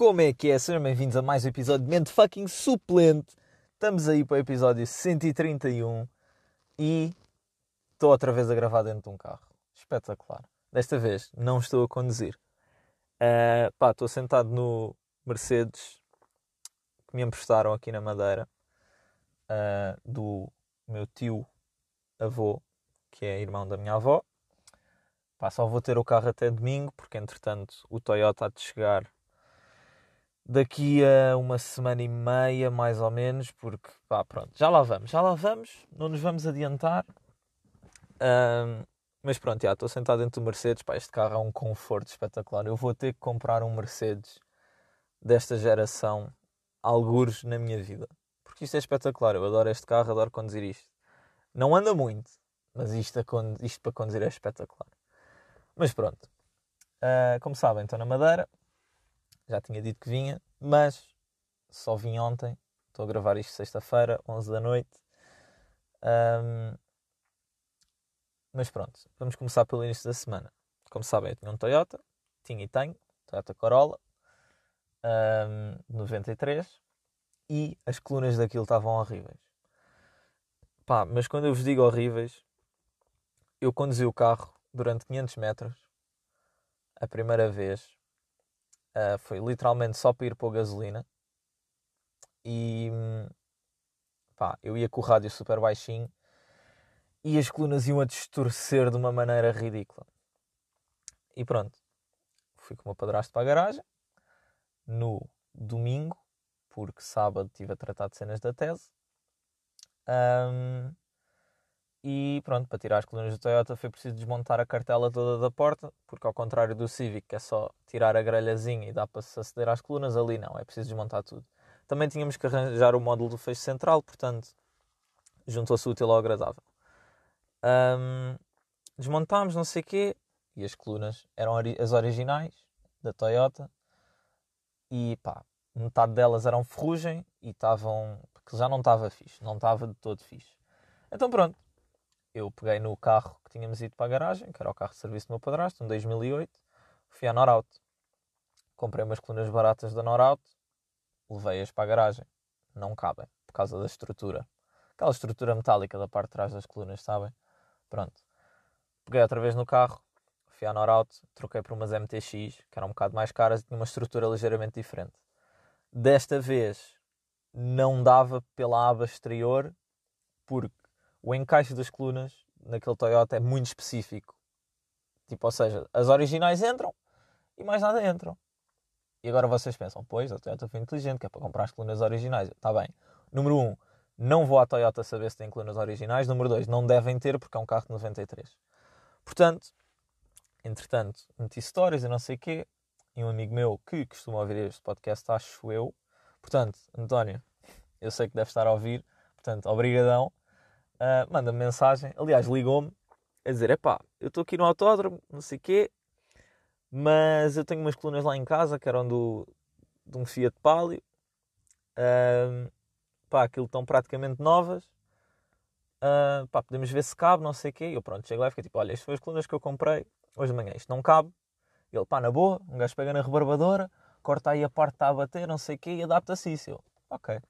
Como é que é? Sejam bem-vindos a mais um episódio de Mente Fucking Suplente. Estamos aí para o episódio 131 e estou outra vez a gravar dentro de um carro. Espetacular. Desta vez não estou a conduzir. Uh, pá, estou sentado no Mercedes que me emprestaram aqui na Madeira uh, do meu tio avô, que é irmão da minha avó. Pá, só vou ter o carro até domingo, porque entretanto o Toyota há de chegar daqui a uma semana e meia, mais ou menos, porque pá, pronto, já lá vamos, já lá vamos, não nos vamos adiantar. Um, mas pronto, já estou sentado dentro do Mercedes, pá, este carro é um conforto espetacular. Eu vou ter que comprar um Mercedes desta geração, algures na minha vida. Porque isto é espetacular, eu adoro este carro, adoro conduzir isto. Não anda muito, mas isto, isto para conduzir é espetacular. Mas pronto, uh, como sabem, estou na Madeira, já tinha dito que vinha, mas só vim ontem. Estou a gravar isto sexta-feira, 11 da noite. Um, mas pronto, vamos começar pelo início da semana. Como sabem, eu tinha um Toyota, tinha e tenho, Toyota Corolla, um, 93, e as colunas daquilo estavam horríveis. Pá, mas quando eu vos digo horríveis, eu conduzi o carro durante 500 metros, a primeira vez, Uh, foi literalmente só para ir pôr gasolina. E pá, eu ia com o rádio super baixinho e as colunas iam a distorcer de uma maneira ridícula. E pronto, fui com o meu padrasto para a garagem no domingo, porque sábado estive a tratar de cenas da tese. Um, e pronto, para tirar as colunas do Toyota foi preciso desmontar a cartela toda da porta, porque ao contrário do Civic, que é só tirar a grelhazinha e dá para se aceder às colunas, ali não, é preciso desmontar tudo. Também tínhamos que arranjar o módulo do feixe central, portanto, juntou-se útil ao agradável. Um, desmontámos, não sei o quê, e as colunas eram as originais da Toyota, e pá, metade delas eram ferrugem e estavam. porque já não estava fixe, não estava de todo fixe. Então pronto, eu peguei no carro que tínhamos ido para a garagem, que era o carro de serviço do meu padrasto, um 2008, fui à Norauto. Comprei umas colunas baratas da Norauto, levei-as para a garagem. Não cabem, por causa da estrutura. Aquela estrutura metálica da parte de trás das colunas, sabem? Pronto. Peguei outra vez no carro, fui à Norauto, troquei por umas MTX, que eram um bocado mais caras e tinham uma estrutura ligeiramente diferente. Desta vez não dava pela aba exterior, porque o encaixe das colunas naquele Toyota é muito específico. Tipo, ou seja, as originais entram e mais nada entram. E agora vocês pensam, pois, a Toyota foi inteligente, que é para comprar as colunas originais. Está bem. Número 1, um, não vou à Toyota saber se tem colunas originais. Número 2, não devem ter porque é um carro de 93. Portanto, entretanto, meti stories e não sei o quê. E um amigo meu que costuma ouvir este podcast, acho eu. Portanto, António, eu sei que deve estar a ouvir. Portanto, obrigadão uh, manda-me mensagem, aliás, ligou-me a dizer: epá, eu estou aqui no autódromo, não sei o quê, mas eu tenho umas colunas lá em casa que eram do, de um Fiat Palio, uh, pá, aquilo estão praticamente novas, uh, pá, podemos ver se cabe, não sei o quê. Eu pronto, chego lá e fiquei tipo: olha, estas foram as colunas que eu comprei hoje de manhã, isto não cabe. Ele, pá, na boa, um gajo pega na rebarbadora, corta aí a parte que está a bater, não sei o quê, e adapta-se isso. Eu, ok.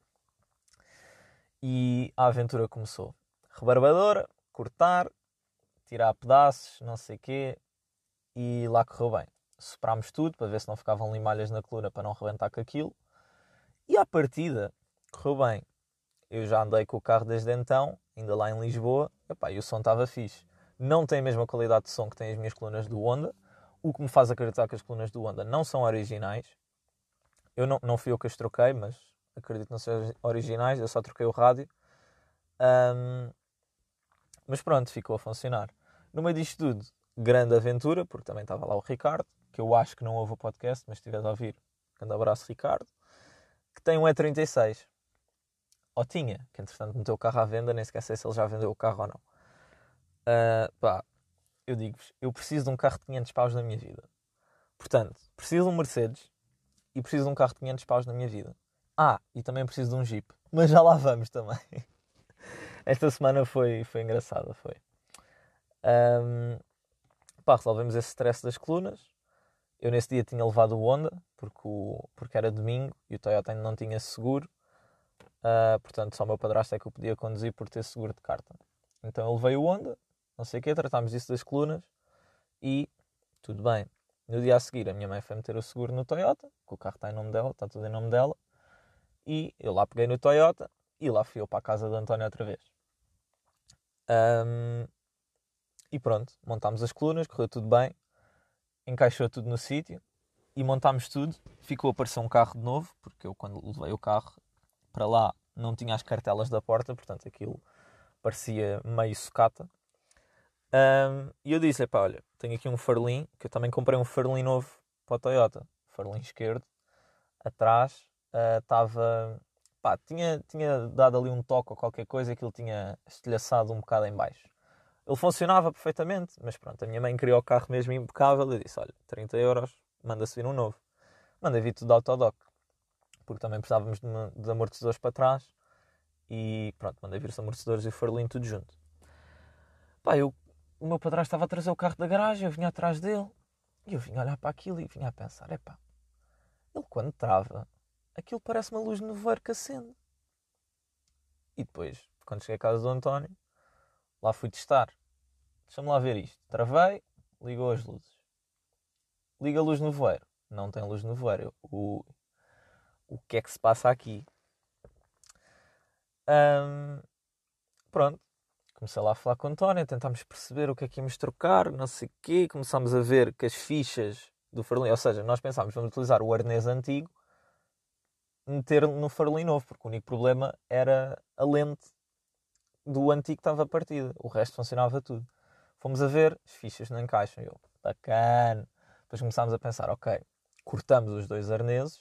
E a aventura começou rebarbadora, cortar, tirar pedaços, não sei o quê, e lá correu bem. Soprámos tudo para ver se não ficavam limalhas na coluna para não rebentar com aquilo. E à partida, correu bem. Eu já andei com o carro desde então, ainda lá em Lisboa, epá, e o som estava fixe. Não tem a mesma qualidade de som que tem as minhas colunas do Honda, o que me faz acreditar que as colunas do Honda não são originais. Eu não, não fui eu que as troquei, mas acredito que não sejam originais, eu só troquei o rádio. Um, mas pronto, ficou a funcionar. No meio disto tudo, grande aventura, porque também estava lá o Ricardo, que eu acho que não ouve o podcast, mas estiver a ouvir, grande abraço, Ricardo, que tem um E36. Ou tinha, que entretanto meteu o carro à venda, nem sequer sei se ele já vendeu o carro ou não. Uh, pá, eu digo-vos, eu preciso de um carro de 500 paus na minha vida. Portanto, preciso de um Mercedes e preciso de um carro de 500 paus na minha vida. Ah, e também preciso de um Jeep. Mas já lá vamos também. esta semana foi, foi engraçada, foi. Um, pá, resolvemos esse stress das colunas Eu nesse dia tinha levado o Honda, porque, o, porque era domingo e o Toyota ainda não tinha seguro. Uh, portanto, só o meu padrasto é que eu podia conduzir por ter seguro de carta. Então eu levei o Honda, não sei o quê, tratámos disso das colunas e tudo bem. No dia a seguir, a minha mãe foi meter o seguro no Toyota, o carro está em nome dela, está tudo em nome dela. E eu lá peguei no Toyota e lá fui eu para a casa do António outra vez. Um, e pronto, montámos as colunas, correu tudo bem, encaixou tudo no sítio e montámos tudo. Ficou a aparecer um carro de novo, porque eu quando levei o carro para lá não tinha as cartelas da porta, portanto aquilo parecia meio sucata. Um, e eu disse: pá, olha, tenho aqui um farolim, que eu também comprei um farolim novo para o Toyota, farolim esquerdo, atrás estava. Uh, pá, tinha, tinha dado ali um toque ou qualquer coisa, aquilo tinha estilhaçado um bocado em baixo. Ele funcionava perfeitamente, mas pronto, a minha mãe queria o carro mesmo impecável. Eu disse: olha, 30 euros, manda-se vir um novo. Mandei vir tudo de autodoc, porque também precisávamos de, de amortecedores para trás. E pronto, mandei vir os amortecedores e o farolim tudo junto. Pá, eu o meu padrasto estava a trazer o carro da garagem, eu vinha atrás dele e eu vinha olhar para aquilo e vinha a pensar: epá, ele quando trava, aquilo parece uma luz no nevoeiro que acende. E depois, quando cheguei à casa do António, lá fui testar. Deixa-me lá ver isto. Travei, ligou as luzes. Liga a luz no voeiro. Não tem luz no voeiro. O, o que é que se passa aqui? pronto comecei lá a falar com o António, tentámos perceber o que é que íamos trocar, não sei o quê, começámos a ver que as fichas do farolim, ou seja, nós pensámos, vamos utilizar o arnês antigo, meter no farolim novo, porque o único problema era a lente do antigo que estava partida, o resto funcionava tudo. Fomos a ver, as fichas não encaixam, eu, bacana. Depois começámos a pensar, ok, cortamos os dois arneses,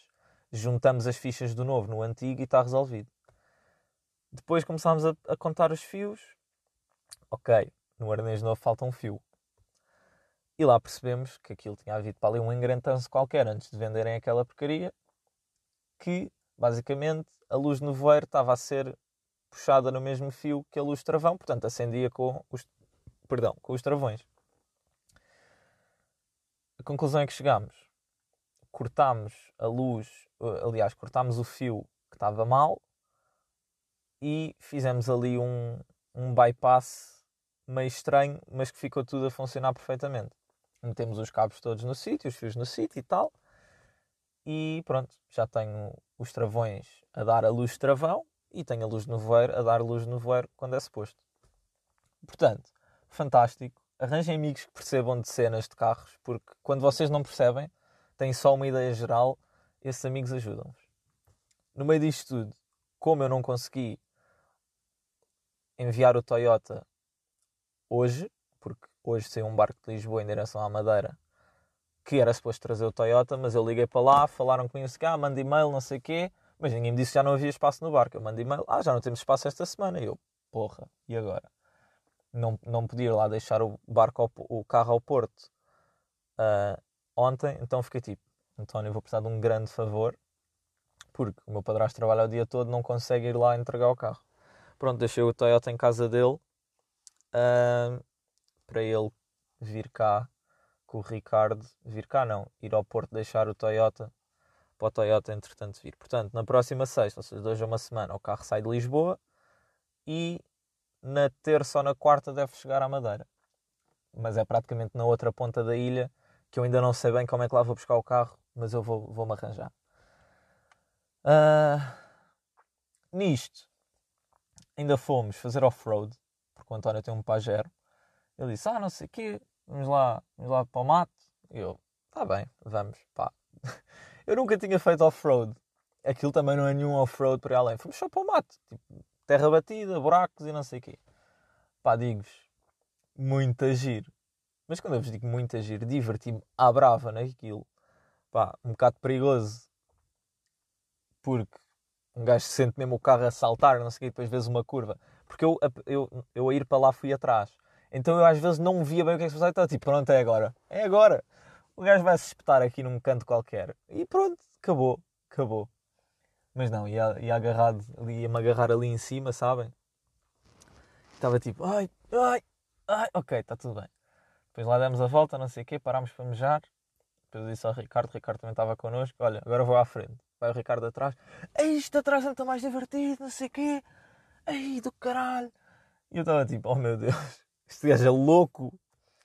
juntamos as fichas do novo no antigo e está resolvido. Depois começámos a, a contar os fios, ok, no arnês novo falta um fio. E lá percebemos que aquilo tinha havido para ali um engrentanço qualquer antes de venderem aquela porcaria, que basicamente a luz no voeiro estava a ser puxada no mesmo fio que a luz travão, portanto acendia com os, perdão, com os travões. A conclusão é que chegámos. Cortámos a luz, aliás, cortámos o fio que estava mal e fizemos ali um, um bypass meio estranho, mas que ficou tudo a funcionar perfeitamente. Metemos os cabos todos no sítio, os fios no sítio e tal. E pronto, já tenho os travões a dar a luz de travão e tenho a luz no voeiro a dar luz no voeiro quando é suposto. Portanto, fantástico. Arranjem amigos que percebam de cenas de carros, porque quando vocês não percebem, têm só uma ideia geral, esses amigos ajudam-vos. No meio disto tudo, como eu não consegui enviar o Toyota hoje, porque hoje saiu um barco de Lisboa em direção à Madeira que era suposto trazer o Toyota, mas eu liguei para lá, falaram comigo assim, ah, manda e-mail, não sei o quê, mas ninguém me disse que já não havia espaço no barco. Eu mando e-mail, ah, já não temos espaço esta semana. E eu, porra, e agora? Não, não podia ir lá deixar o barco, ao, o carro ao porto uh, ontem, então fiquei tipo, António, vou precisar de um grande favor, porque o meu padrasto trabalha o dia todo, não consegue ir lá entregar o carro. Pronto, deixei o Toyota em casa dele, uh, para ele vir cá com o Ricardo, vir cá não, ir ao Porto deixar o Toyota para o Toyota entretanto vir. Portanto, na próxima sexta, ou seja, dois a uma semana, o carro sai de Lisboa e na terça ou na quarta deve chegar à Madeira. Mas é praticamente na outra ponta da ilha que eu ainda não sei bem como é que lá vou buscar o carro, mas eu vou-me vou arranjar. Uh, nisto, ainda fomos fazer off-road porque o António tem um Pajero. Ele disse: Ah, não sei o quê, vamos lá, vamos lá para o mato. E eu: Tá bem, vamos, pá. eu nunca tinha feito off-road. Aquilo também não é nenhum off-road para além. Fomos só para o mato, tipo, terra batida, buracos e não sei o quê. Pá, digo-vos, muito agir. Mas quando eu vos digo muito agir, diverti-me à brava naquilo. Pá, um bocado perigoso. Porque um gajo sente mesmo o carro a saltar, não sei o quê, depois vês uma curva. Porque eu, eu, eu a ir para lá fui atrás. Então eu às vezes não via bem o que é que se passava. Então, tipo, pronto, é agora. É agora. O gajo vai se espetar aqui num canto qualquer. E pronto, acabou. Acabou. Mas não, ia, ia agarrado, ia-me agarrar ali em cima, sabem? Estava tipo, ai, ai, ai, ok, está tudo bem. Depois lá demos a volta, não sei o quê, parámos para mejar. Depois disse ao Ricardo, o Ricardo também estava connosco, olha, agora vou à frente. Vai o Ricardo atrás, ei, isto atrás é muito mais divertido, não sei o quê. Ei, do caralho. E eu estava tipo, oh meu Deus, este gajo é louco.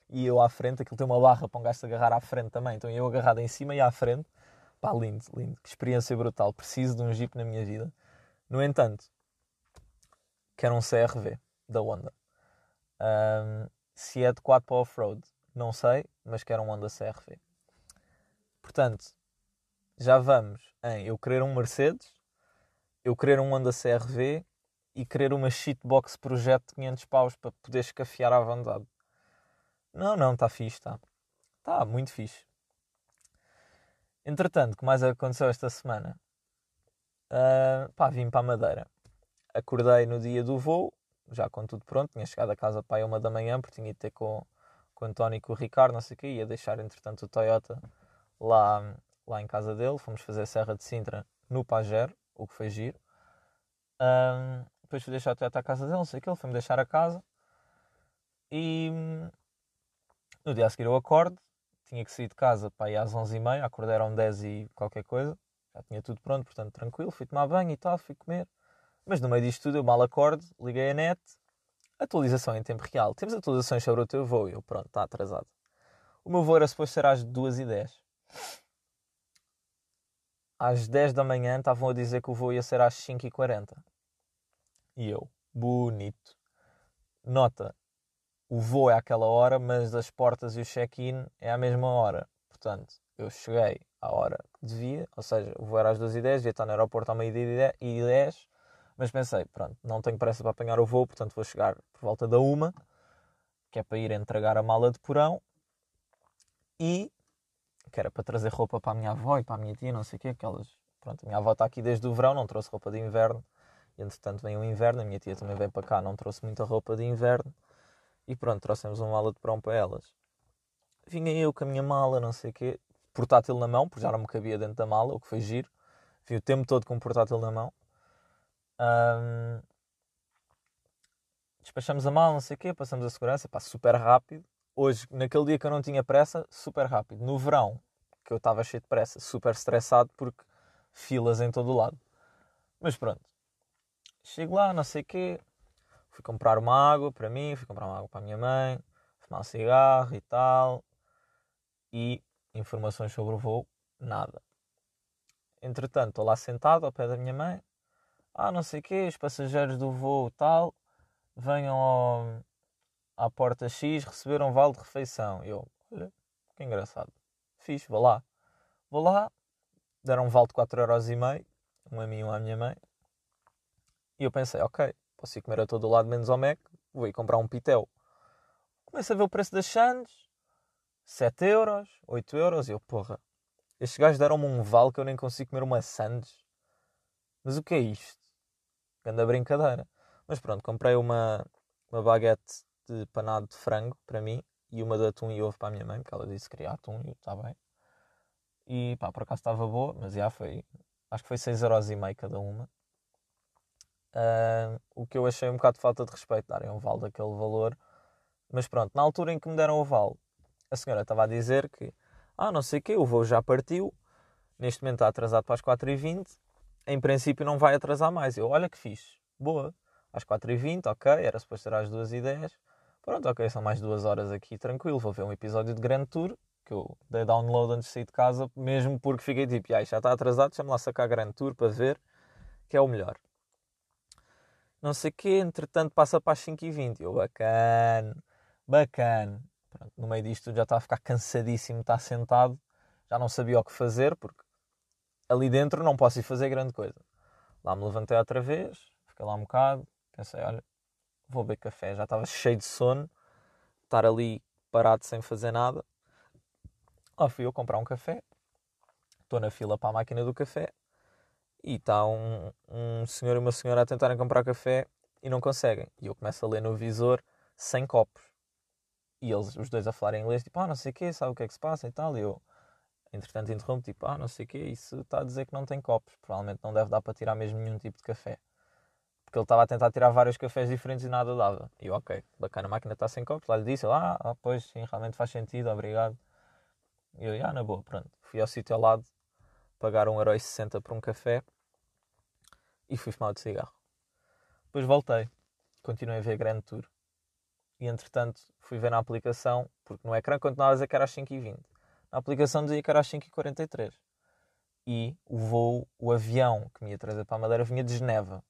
E eu à frente, aquilo tem uma barra para um gajo agarrar à frente também. Então eu agarrado em cima e à frente. Pá, lindo, lindo. Que experiência brutal. Preciso de um Jeep na minha vida. No entanto, quero um CRV da Honda. Um, se é adequado para off-road, não sei, mas quero um Honda CRV. Portanto, já vamos em eu querer um Mercedes, eu querer um Honda CRV e querer uma shitbox projeto de 500 paus para poder escafiar à vontade. Não, não, está fixe, está. Está muito fixe. Entretanto, o que mais aconteceu esta semana? Uh, pá, vim para a Madeira. Acordei no dia do voo, já com tudo pronto, tinha chegado a casa para aí uma da manhã, porque tinha de ter com, com o António e com o Ricardo, não sei o quê, ia deixar entretanto o Toyota lá, lá em casa dele, fomos fazer a Serra de Sintra no Pajero, o que foi giro. Um, depois fui deixar o Toyota à casa dele, não sei o que, ele foi-me deixar a casa. E no dia a seguir eu acordo, tinha que sair de casa para ir às 11h30, acordei eram 10 e qualquer coisa, já tinha tudo pronto, portanto tranquilo, fui tomar banho e tal, fui comer. Mas no meio disto tudo eu mal acordo, liguei a net, atualização em tempo real. Temos atualizações sobre o teu voo, eu pronto, está atrasado. O meu voo era suposto ser às 2h10. Às 10 da manhã estavam a dizer que o voo ia ser às 5h40. E eu, bonito. Nota, o voo é àquela hora, mas as portas e o check-in é à mesma hora. Portanto, eu cheguei à hora que devia, ou seja, o voo era às 2h10, devia estar no aeroporto ao meio-dia e 10, mas pensei, pronto, não tenho pressa para apanhar o voo, portanto vou chegar por volta da uma, que é para ir entregar a mala de porão, e que era para trazer roupa para a minha avó e para a minha tia, não sei o quê, aquelas... Pronto, a minha avó está aqui desde o verão, não trouxe roupa de inverno, entretanto vem o inverno, a minha tia também vem para cá, não trouxe muita roupa de inverno, e pronto, trouxemos uma mala de porão para elas. Vinha eu com a minha mala, não sei o quê, portátil na mão, porque já não me cabia dentro da mala, o que foi giro. Vim o tempo todo com o portátil na mão. Um, despachamos a mala, não sei o quê, passamos a segurança, pá, super rápido. Hoje, naquele dia que eu não tinha pressa, super rápido. No verão, que eu estava cheio de pressa, super estressado porque filas em todo o lado. Mas pronto. Chego lá, não sei o quê, Fui comprar uma água para mim, fui comprar uma água para a minha mãe, fumar um cigarro e tal. E informações sobre o voo, nada. Entretanto, estou lá sentado ao pé da minha mãe. Ah, não sei o quê, os passageiros do voo tal venham ao, à porta X receber um vale de refeição. Eu, olha, que engraçado. Fiz, vou lá. Vou lá, deram um vale de 4,5€, um a mim e um à minha mãe. E eu pensei, ok, Posso ir comer a todo lado menos ao Mac. Vou ir comprar um pitel. Começo a ver o preço das Sandes. 7 euros, 8 euros. E eu, porra, estes gajos deram-me um vale que eu nem consigo comer uma Sandes. Mas o que é isto? Ganda brincadeira. Mas pronto, comprei uma, uma baguete de panado de frango para mim e uma de atum e ovo para a minha mãe, porque ela disse que queria atum e está bem. E pá, por acaso estava boa, mas já foi. Acho que foi 6,5€ cada uma. Uh, o que eu achei um bocado de falta de respeito, darem um vale daquele valor. Mas pronto, na altura em que me deram o vale, a senhora estava a dizer que, ah, não sei o quê, o voo já partiu, neste momento está atrasado para as 4h20, em princípio não vai atrasar mais. Eu, olha que fixe, boa, às 4h20, ok, era suposto ser às 2h10, pronto, ok, são mais duas horas aqui, tranquilo, vou ver um episódio de Grand Tour, que eu dei download antes de sair de casa, mesmo porque fiquei tipo, já está atrasado, deixa-me lá sacar Grand Tour para ver, que é o melhor não sei o quê, entretanto passa para as 5h20. Eu, bacana, bacana. Pronto, no meio disto já estava a ficar cansadíssimo, está sentado, já não sabia o que fazer, porque ali dentro não posso ir fazer grande coisa. Lá me levantei outra vez, fiquei lá um bocado, pensei, olha, vou beber café. Já estava cheio de sono, estar ali parado sem fazer nada. Lá fui eu comprar um café, estou na fila para a máquina do café, e está um, um senhor e uma senhora a tentarem comprar café e não conseguem. E eu começo a ler no visor 100 copos. E eles, os dois a falarem inglês, tipo, ah, não sei o quê, sabe o que é que se passa e tal. E eu, entretanto, interrompo, tipo, ah, não sei o quê, isso está a dizer que não tem copos. Provavelmente não deve dar para tirar mesmo nenhum tipo de café. Porque ele estava a tentar tirar vários cafés diferentes e nada dava. E eu, ok, bacana, a máquina está sem copos. Lá lhe disse, ah, ah, pois, sim, realmente faz sentido, obrigado. E eu, ah, na boa, pronto. Fui ao sítio ao lado, pagar 1,60€ por um café e fui fumar de cigarro. Depois voltei, continuei a ver Grand Tour. E entretanto fui ver na aplicação, porque no ecrã continuava a dizer que era às 5h20. Na aplicação dizia que era às 5h43. E o voo, o avião que me ia trazer para a Madeira vinha de Geneva.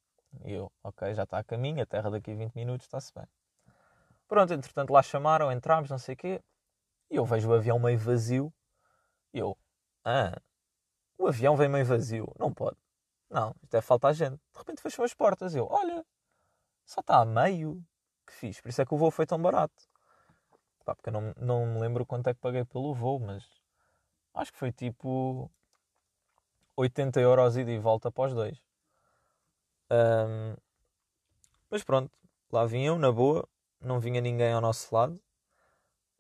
E eu, ok, já está a caminho, a terra daqui a 20 minutos, está-se bem. Pronto, entretanto lá chamaram, entramos, não sei o quê. E eu vejo o avião meio vazio. E eu, ah, o avião vem meio vazio. Não pode. Não, isto deve faltar gente. De repente fecham as portas. Eu, olha, só está a meio. Que fiz. Por isso é que o voo foi tão barato. Pá, porque eu não, não me lembro quanto é que paguei pelo voo, mas acho que foi tipo 80 euros ida e volta os dois. Um, mas pronto, lá vinham, na boa, não vinha ninguém ao nosso lado.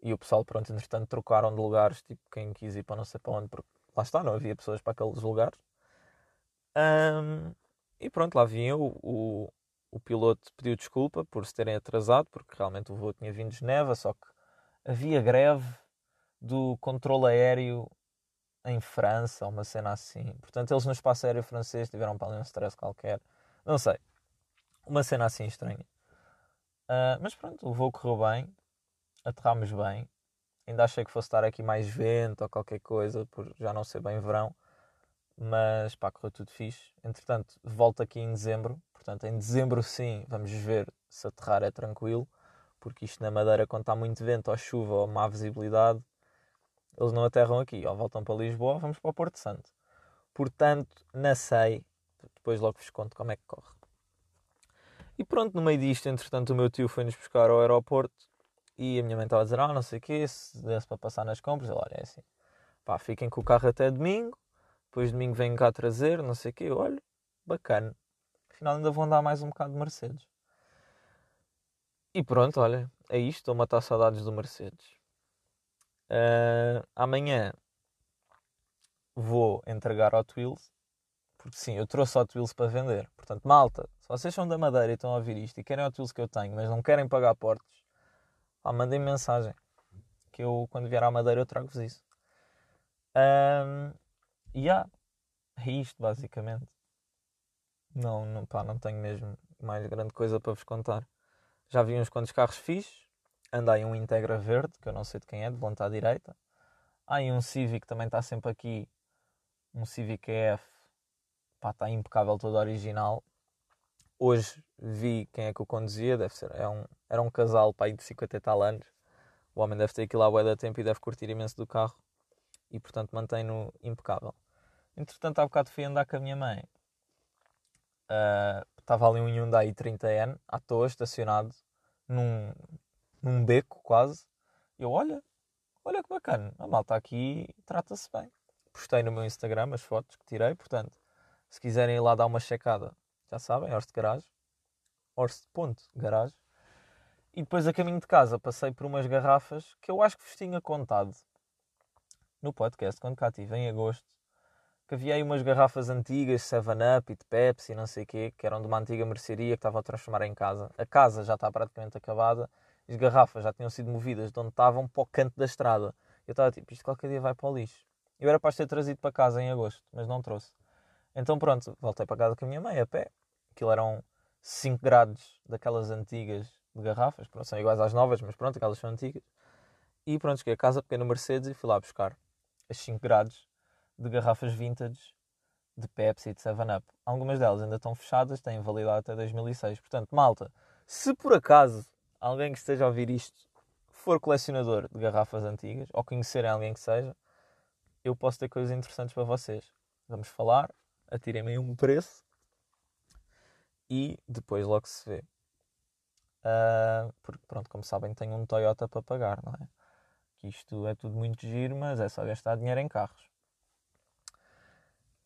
E o pessoal, pronto, entretanto trocaram de lugares, tipo, quem quis ir para não sei para onde, porque lá está, não havia pessoas para aqueles lugares. Um, e pronto, lá vinha o, o, piloto pediu desculpa por se terem atrasado, porque realmente o voo tinha vindo de Geneva, só que havia greve do controle aéreo em França, uma cena assim. Portanto, eles no espaço aéreo francês tiveram para ali um stress qualquer. Não sei. Uma cena assim estranha. Uh, mas pronto, o voo correu bem. Aterramos bem. Ainda achei que fosse estar aqui mais vento ou qualquer coisa, por já não ser bem verão. Mas pá, correu tudo fixe. Entretanto, volto aqui em dezembro. Portanto, em dezembro sim, vamos ver se aterrar é tranquilo. Porque isto na Madeira, quando está muito vento ou chuva ou má visibilidade, eles não aterram aqui. Ou voltam para Lisboa ou vamos para o Porto Santo. Portanto, não sei. Depois logo vos conto como é que corre. E pronto, no meio disto, entretanto, o meu tio foi-nos buscar ao aeroporto e a minha mãe estava a dizer, ah, não sei o quê, se desse para passar nas compras. Ele, olha, é assim, pá, fiquem com o carro até domingo, depois domingo venho cá trazer, não sei o quê. Olha, bacana. Afinal ainda vou andar mais um bocado de Mercedes. E pronto, olha, é isto, estou a matar saudades do Mercedes. Uh, amanhã vou entregar Hot Wheels, porque sim, eu trouxe Hot Wheels para vender. Portanto, malta, se vocês são da Madeira e estão a ouvir isto e querem Hot Wheels que eu tenho, mas não querem pagar portos, ah, mandem -me mensagem. Que eu, quando vier à Madeira, eu trago-vos isso. Um, e yeah, é isto, basicamente. Não, não, pá, não tenho mesmo mais grande coisa para vos contar. Já vi uns quantos carros fixos. Andei um Integra verde, que eu não sei de quem é, de vontade direita. Há aí um Civic também está sempre aqui. Um Civic EF. Pá, está impecável, todo original. Hoje vi quem é que o conduzia, deve ser, é um, era um casal pai de 50 e tal anos. O homem deve ter aquilo à boia da tempo e deve curtir imenso do carro e portanto mantém-no impecável. Entretanto, há bocado fui andar com a minha mãe. Uh, estava ali um Hyundai 30N à toa, estacionado num, num beco quase. Eu, olha, olha que bacana, a malta aqui trata-se bem. Postei no meu Instagram as fotos que tirei, portanto, se quiserem ir lá dar uma checada, já sabem, Horst Garage, Horst.garage. E depois a caminho de casa passei por umas garrafas que eu acho que vos tinha contado no podcast, quando cá estive em agosto, que havia aí umas garrafas antigas, 7-Up e de Pepsi não sei o quê, que eram de uma antiga mercearia que estava a transformar em casa. A casa já está praticamente acabada, as garrafas já tinham sido movidas de onde estavam para o canto da estrada. Eu estava tipo, isto qualquer dia vai para o lixo. Eu era para ter trazido para casa em agosto, mas não trouxe. Então pronto, voltei para casa com a minha mãe a pé. Aquilo eram 5 grados daquelas antigas de garrafas, pronto, são iguais às novas, mas pronto, aquelas são antigas. E pronto, cheguei a casa, peguei no Mercedes e fui lá buscar as 5 grados de garrafas vintage de Pepsi e de 7-Up. Algumas delas ainda estão fechadas, têm validade até 2006. Portanto, malta, se por acaso alguém que esteja a ouvir isto for colecionador de garrafas antigas ou conhecerem alguém que seja, eu posso ter coisas interessantes para vocês. Vamos falar, atirem-me um preço e depois logo se vê. Uh, porque, pronto, como sabem, tenho um Toyota para pagar, não é? Que isto é tudo muito giro, mas é só gastar dinheiro em carros.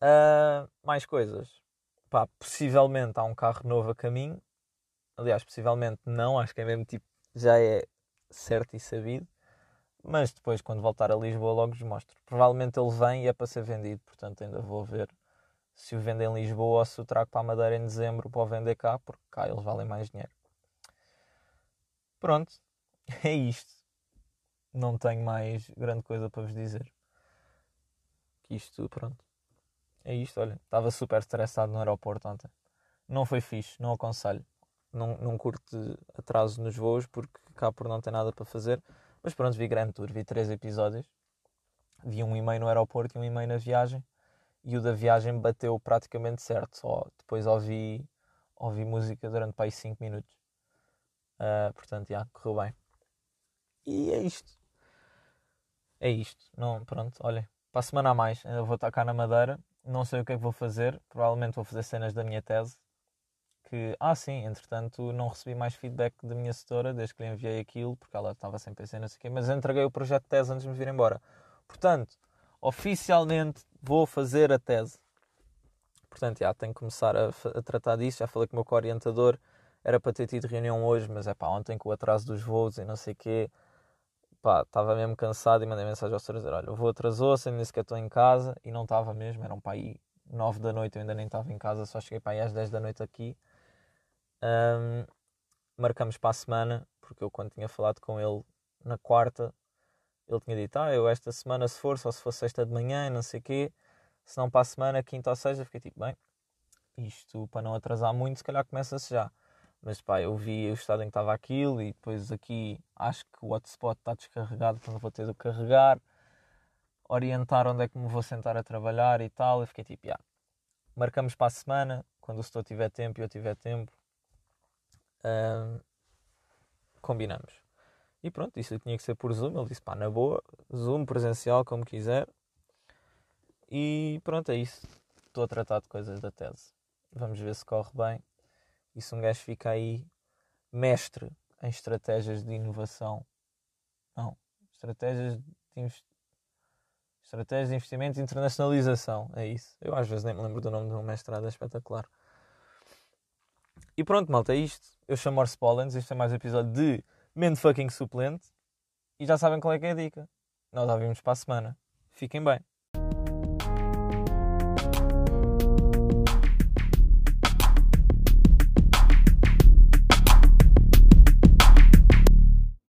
Uh, mais coisas. Pá, possivelmente há um carro novo a caminho. Aliás, possivelmente não, acho que é mesmo tipo, já é certo e sabido. Mas depois, quando voltar a Lisboa, logo vos mostro. Provavelmente ele vem e é para ser vendido, portanto ainda vou ver se o vendo em Lisboa ou se o trago para a Madeira em dezembro para o vender cá, porque cá eles valem mais dinheiro. Pronto, é isto. Não tenho mais grande coisa para vos dizer. que isto, pronto. É isto, olha. Estava super estressado no aeroporto ontem. Não foi fixe, não aconselho. Não, não curte atraso nos voos porque cá por não ter nada para fazer. Mas pronto, vi Grand Tour, vi três episódios. Vi um e-mail no aeroporto e um e-mail na viagem. E o da viagem bateu praticamente certo. Só depois ouvi, ouvi música durante para aí 5 minutos. Uh, portanto, já, correu bem. E é isto. É isto. Não, pronto, olha. Para a semana a mais, ainda vou estar cá na Madeira. Não sei o que é que vou fazer. Provavelmente vou fazer cenas da minha tese. Que, ah, sim, entretanto, não recebi mais feedback da minha setora desde que lhe enviei aquilo, porque ela estava sem PC, não sei o quê, mas entreguei o projeto de tese antes de me vir embora. Portanto, oficialmente vou fazer a tese. Portanto, já tenho que começar a, a tratar disso. Já falei com o meu co-orientador. Era para ter tido reunião hoje, mas é pá, ontem com o atraso dos voos e não sei o quê, pá, estava mesmo cansado e mandei mensagem ao senhor dizer: Olha, o voo atrasou-se, ainda sequer estou em casa. E não estava mesmo, eram para aí 9 da noite, eu ainda nem estava em casa, só cheguei para aí às 10 da noite aqui. Um, marcamos para a semana, porque eu quando tinha falado com ele na quarta, ele tinha dito, ah, eu esta semana se for, só se for sexta de manhã, não sei o quê, se não para a semana, quinta ou seja, fiquei tipo, bem, isto para não atrasar muito, se calhar começa-se já. Mas pá, eu vi o estado em que estava aquilo e depois aqui acho que o hotspot está descarregado, portanto vou ter de carregar, orientar onde é que me vou sentar a trabalhar e tal, e fiquei tipo, yeah. marcamos para a semana, quando o setor tiver tempo e eu tiver tempo, combinamos. E pronto, isso tinha que ser por Zoom. Ele disse, pá, na boa, Zoom, presencial, como quiser. E pronto, é isso. Estou a tratar de coisas da tese. Vamos ver se corre bem. E se um gajo fica aí mestre em estratégias de inovação. Não, estratégias de, invest... estratégias de investimento e internacionalização. É isso. Eu às vezes nem me lembro do nome do meu mestrado, é espetacular. E pronto, malta, é isto. Eu chamo Orse Pollens. Este é mais um episódio de Mente Fucking Suplente. E já sabem qual é que é a dica. Nós ouvimos para a semana. Fiquem bem.